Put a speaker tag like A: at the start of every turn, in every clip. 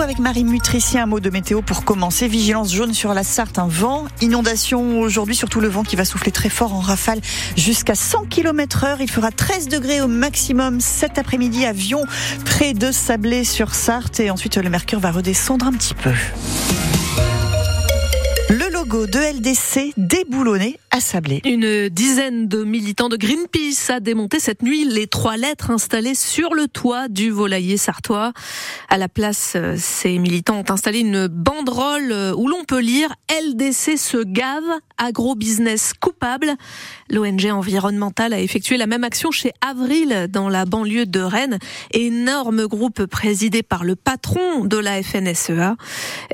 A: avec Marie Mutricien, un mot de météo pour commencer. Vigilance jaune sur la Sarthe, un vent, inondation aujourd'hui, surtout le vent qui va souffler très fort en rafale jusqu'à 100 km heure. Il fera 13 degrés au maximum cet après-midi à Vion, près de Sablé sur Sarthe et ensuite le mercure va redescendre un petit peu logo de LDC déboulonné à Sablé.
B: Une dizaine de militants de Greenpeace a démonté cette nuit les trois lettres installées sur le toit du volailler sartois. À la place, euh, ces militants ont installé une banderole euh, où l'on peut lire LDC se gave, agro-business coupable. L'ONG environnementale a effectué la même action chez Avril dans la banlieue de Rennes. Énorme groupe présidé par le patron de la FNSEA.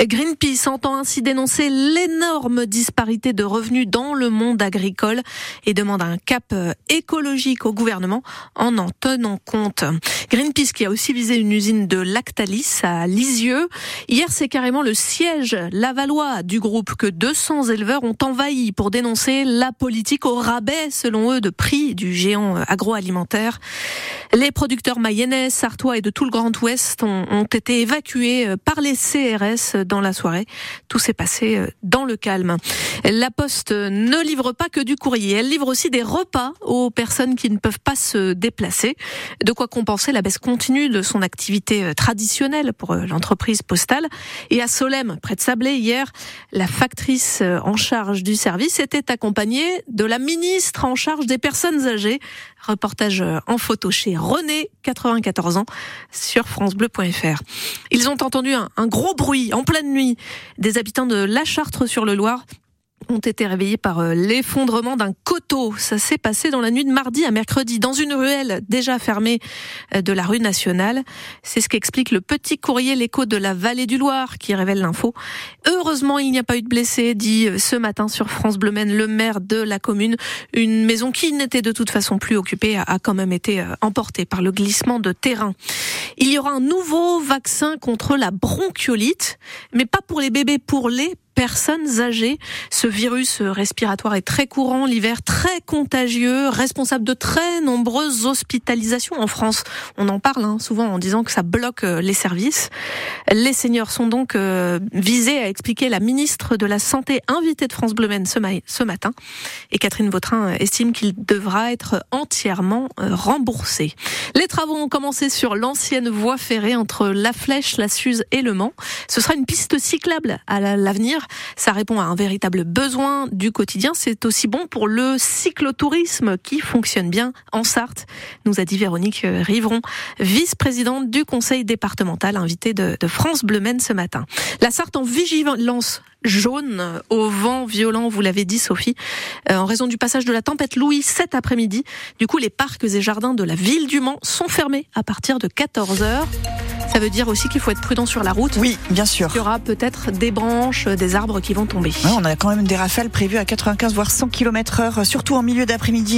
B: Greenpeace entend ainsi dénoncer l'énorme disparité de revenus dans le monde agricole et demande un cap écologique au gouvernement en en tenant compte. Greenpeace qui a aussi visé une usine de Lactalis à Lisieux. Hier, c'est carrément le siège lavallois du groupe que 200 éleveurs ont envahi pour dénoncer la politique au rabais, selon eux, de prix du géant agroalimentaire. Les producteurs mayennais, sartois et de tout le Grand Ouest ont, été évacués euh, par les CRS dans la soirée. Tout s'est passé euh, dans le calme. La Poste ne livre pas que du courrier, elle livre aussi des repas aux personnes qui ne peuvent pas se déplacer. De quoi compenser la baisse continue de son activité euh, traditionnelle pour l'entreprise postale. Et à Solem, près de Sablé, hier, la factrice en charge du service était accompagnée de la ministre en charge des personnes âgées. Reportage en photo chez René, 94 ans, sur francebleu.fr. Ils ont entendu un, un gros bruit en pleine nuit des habitants de La Chartre sur le Loir ont été réveillés par euh, l'effondrement d'un coteau. Ça s'est passé dans la nuit de mardi à mercredi, dans une ruelle déjà fermée euh, de la rue nationale. C'est ce qu'explique le petit courrier L'écho de la vallée du Loir qui révèle l'info. Heureusement, il n'y a pas eu de blessés, dit euh, ce matin sur France Bleu Maine le maire de la commune. Une maison qui n'était de toute façon plus occupée a quand même été emportée par le glissement de terrain. Il y aura un nouveau vaccin contre la bronchiolite, mais pas pour les bébés, pour les personnes âgées. Ce virus respiratoire est très courant l'hiver, très contagieux, responsable de très nombreuses hospitalisations en France. On en parle hein, souvent en disant que ça bloque euh, les services. Les seniors sont donc euh, visés à expliquer la ministre de la Santé invitée de France Bleu ce, ce matin. Et Catherine Vautrin estime qu'il devra être entièrement euh, remboursé. Les travaux ont commencé sur l'ancienne voie ferrée entre La Flèche, La Suze et Le Mans. Ce sera une piste cyclable à l'avenir. Ça répond à un véritable besoin du quotidien. C'est aussi bon pour le cyclotourisme qui fonctionne bien en Sarthe, nous a dit Véronique Rivron, vice-présidente du conseil départemental, invitée de, France Bleu Maine ce matin. La Sarthe en vigilance jaune au vent violent, vous l'avez dit Sophie, euh, en raison du passage de la tempête Louis cet après-midi. Du coup, les parcs et jardins de la ville du Mans sont fermés à partir de 14 heures. Ça veut dire aussi qu'il faut être prudent sur la route.
A: Oui, bien sûr.
B: Il y aura peut-être des branches, des arbres qui vont tomber.
A: on a quand même des rafales prévues à 95 voire 100 km heure, surtout en milieu d'après-midi.